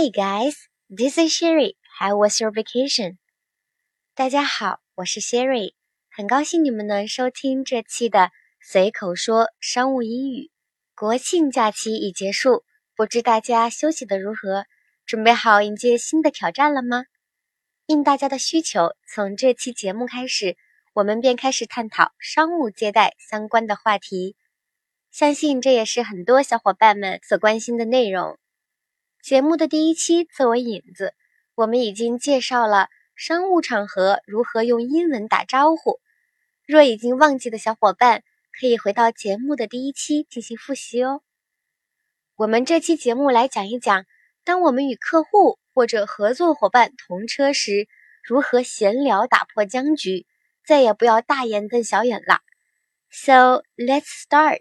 Hey guys, this is Sherry. How was your vacation? 大家好，我是 Sherry，很高兴你们能收听这期的随口说商务英语。国庆假期已结束，不知大家休息的如何？准备好迎接新的挑战了吗？应大家的需求，从这期节目开始，我们便开始探讨商务接待相关的话题。相信这也是很多小伙伴们所关心的内容。节目的第一期作为引子，我们已经介绍了商务场合如何用英文打招呼。若已经忘记的小伙伴，可以回到节目的第一期进行复习哦。我们这期节目来讲一讲，当我们与客户或者合作伙伴同车时，如何闲聊打破僵局，再也不要大眼瞪小眼了。So let's start.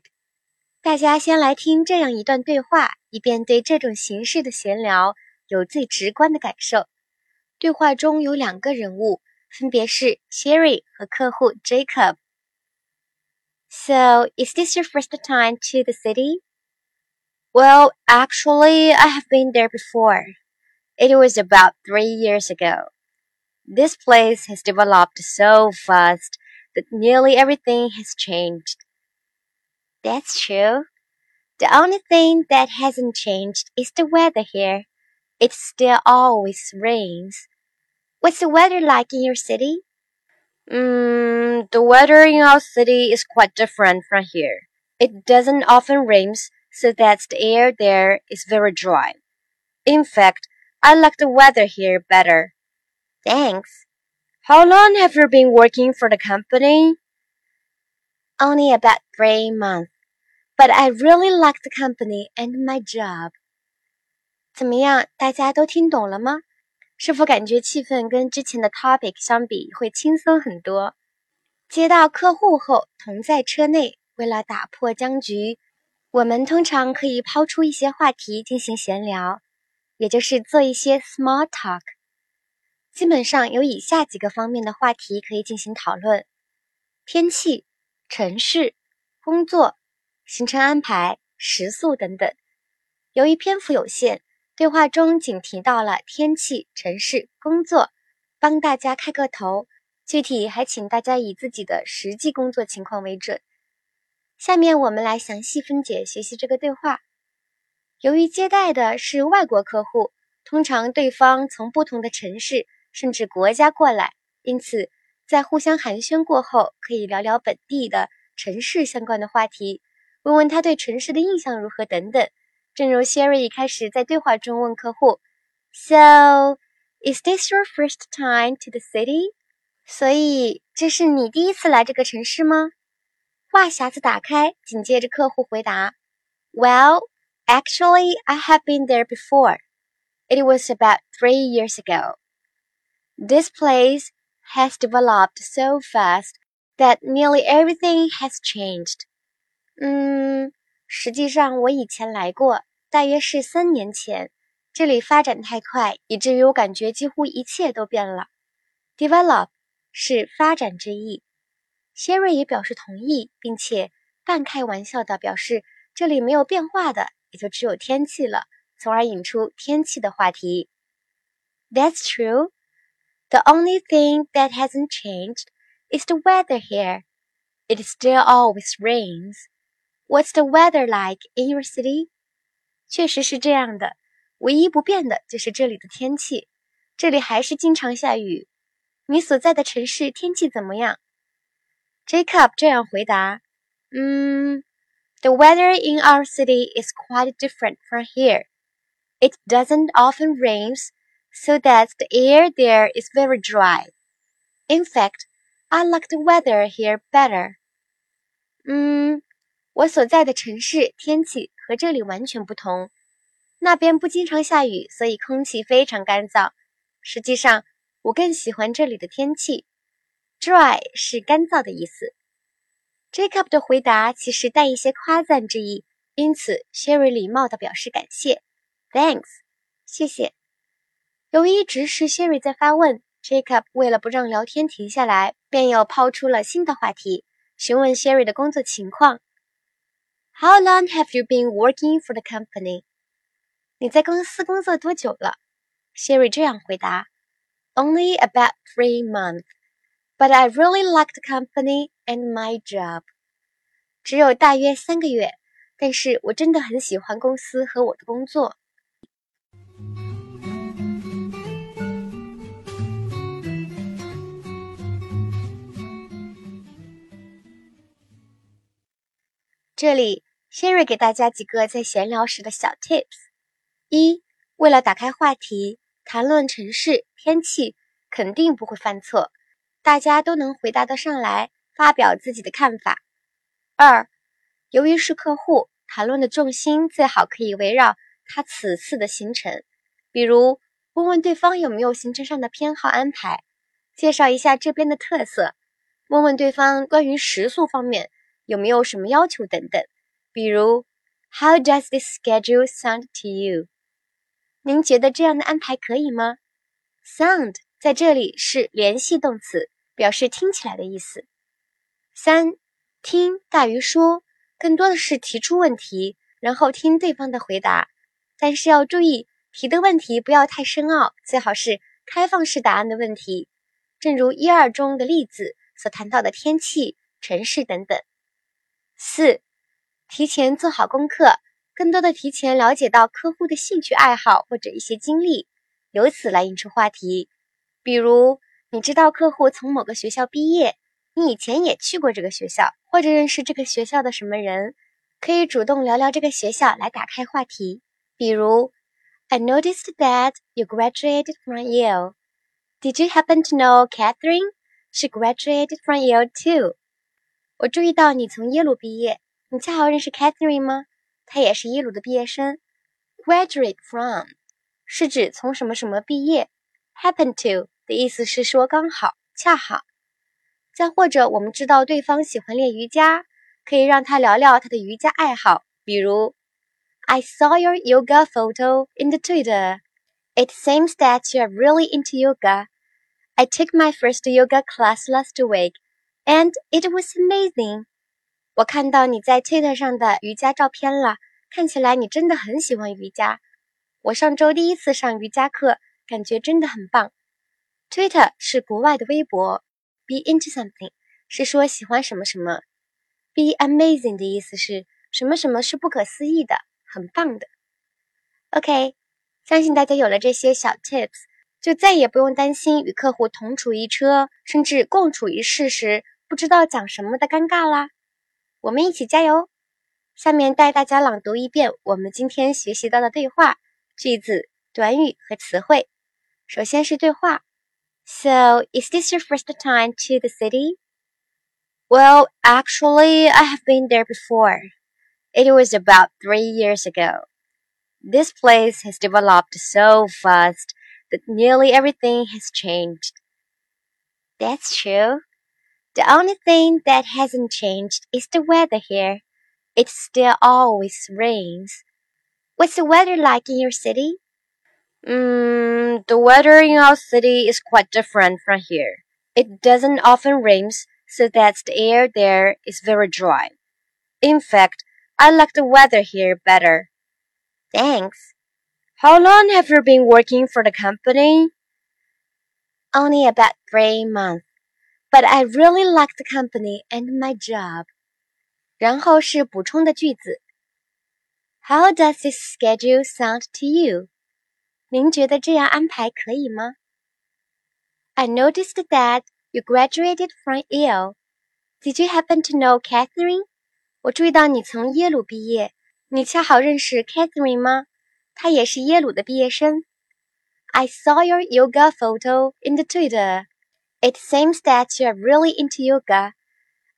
大家先来听这样一段对话，以便对这种形式的闲聊有最直观的感受。对话中有两个人物，分别是 Sherry 和客户 Jacob。So, is this your first time to the city? Well, actually, I have been there before. It was about three years ago. This place has developed so fast that nearly everything has changed. That's true. The only thing that hasn't changed is the weather here. It still always rains. What's the weather like in your city? Mm, the weather in our city is quite different from here. It doesn't often rain, so that the air there is very dry. In fact, I like the weather here better. Thanks. How long have you been working for the company? Only about three months, but I really like the company and my job. 怎么样，大家都听懂了吗？是否感觉气氛跟之前的 topic 相比会轻松很多？接到客户后，同在车内，为了打破僵局，我们通常可以抛出一些话题进行闲聊，也就是做一些 small talk。基本上有以下几个方面的话题可以进行讨论：天气。城市、工作、行程安排、食宿等等。由于篇幅有限，对话中仅提到了天气、城市、工作，帮大家开个头。具体还请大家以自己的实际工作情况为准。下面我们来详细分解学习这个对话。由于接待的是外国客户，通常对方从不同的城市甚至国家过来，因此。在互相寒暄过后，可以聊聊本地的城市相关的话题，问问他对城市的印象如何等等。正如 Sherry 一开始在对话中问客户：“So, is this your first time to the city？” 所以这是你第一次来这个城市吗？话匣子打开，紧接着客户回答：“Well, actually, I have been there before. It was about three years ago. This place.” has developed so fast that nearly everything has changed. 嗯，实际上我以前来过，大约是三年前。这里发展太快，以至于我感觉几乎一切都变了。Develop 是发展之意。谢瑞也表示同意，并且半开玩笑的表示这里没有变化的，也就只有天气了，从而引出天气的话题。That's true. The only thing that hasn't changed is the weather here. It still always rains. What's the weather like in your city? 确实是这样的，唯一不变的就是这里的天气。这里还是经常下雨。你所在的城市天气怎么样？Jacob 这样回答：“嗯，The weather in our city is quite different from here. It doesn't often rains so that the air there is very dry. In fact, I like the weather here better. 嗯， 我所在的城市天气和这里完全不同。那边不经常下雨，所以空气非常干燥。实际上，我更喜欢这里的天气。Dry 是干燥的意思。Jacob 的回答其实带一些夸赞之意，因此 Sherry 礼貌地表示感谢，Thanks，谢谢。由于一直是 Sherry 在发问，Jacob 为了不让聊天停下来，便又抛出了新的话题，询问 Sherry 的工作情况。How long have you been working for the company？ 你在公司工作多久了？Sherry 这样回答：Only about three months, but I really like the company and my job. 只有大约三个月，但是我真的很喜欢公司和我的工作。这里 ，Sherry 给大家几个在闲聊时的小 tips：一，为了打开话题，谈论城市天气，肯定不会犯错，大家都能回答得上来，发表自己的看法。二，由于是客户，谈论的重心最好可以围绕他此次的行程，比如问问对方有没有行程上的偏好安排，介绍一下这边的特色，问问对方关于食宿方面。有没有什么要求等等，比如 How does this schedule sound to you？您觉得这样的安排可以吗？Sound 在这里是联系动词，表示听起来的意思。三，听大于说，更多的是提出问题，然后听对方的回答，但是要注意提的问题不要太深奥，最好是开放式答案的问题，正如一二中的例子所谈到的天气、城市等等。四，提前做好功课，更多的提前了解到客户的兴趣爱好或者一些经历，由此来引出话题。比如，你知道客户从某个学校毕业，你以前也去过这个学校，或者认识这个学校的什么人，可以主动聊聊这个学校来打开话题。比如，I noticed that you graduated from Yale. Did you happen to know Catherine? She graduated from Yale too. 我注意到你从耶鲁毕业，你恰好认识 Catherine 吗？她也是耶鲁的毕业生。Graduate from 是指从什么什么毕业，happen to 的意思是说刚好、恰好。再或者，我们知道对方喜欢练瑜伽，可以让他聊聊他的瑜伽爱好，比如 I saw your yoga photo in the Twitter. It seems that you are really into yoga. I took my first yoga class last week. And it was amazing。 我看到你在 Twitter 上的瑜伽照片了，看起来你真的很喜欢瑜伽。我上周第一次上瑜伽课，感觉真的很棒。Twitter 是国外的微博，be into something 是说喜欢什么什么，be amazing 的意思是什么什么是不可思议的，很棒的。OK，相信大家有了这些小 tips，就再也不用担心与客户同处一车，甚至共处一室时。不知道讲什么的尴尬啦，我们一起加油！下面带大家朗读一遍我们今天学习到的对话、句子、短语和词汇。首先是对话：So, is this your first time to the city? Well, actually, I have been there before. It was about three years ago. This place has developed so fast that nearly everything has changed. That's true. The only thing that hasn't changed is the weather here. It still always rains. What's the weather like in your city? Mm, the weather in our city is quite different from here. It doesn't often rain, so that the air there is very dry. In fact, I like the weather here better. Thanks. How long have you been working for the company? Only about three months. But I really like the company and my job. 然后是补充的句子。How does this schedule sound to you? 您觉得这样安排可以吗？I noticed that you graduated from Yale. Did you happen to know Catherine? 我注意到你从耶鲁毕业，你恰好认识 Catherine 吗？她也是耶鲁的毕业生。I saw your yoga photo in the Twitter. It seems that you are really into yoga.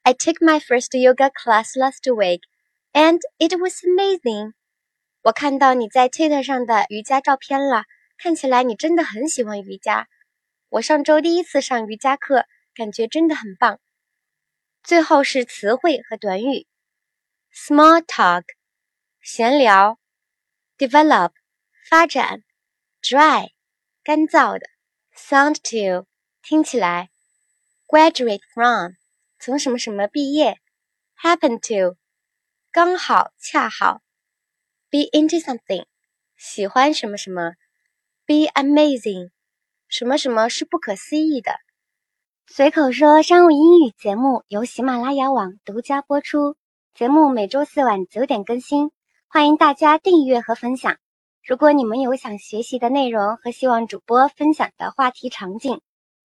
I took my first yoga class last week, and it was amazing. 我看到你在 Twitter 上的瑜伽照片了，看起来你真的很喜欢瑜伽。我上周第一次上瑜伽课，感觉真的很棒。最后是词汇和短语：small talk，闲聊；develop，发展；dry，干燥的；sound to。 听起来，graduate from 从什么什么毕业，happen to 刚好恰好，be into something 喜欢什么什么，be amazing，什么什么是不可思议的。随口说商务英语节目由喜马拉雅网独家播出，节目每周四晚九点更新，欢迎大家订阅和分享。如果你们有想学习的内容和希望主播分享的话题场景，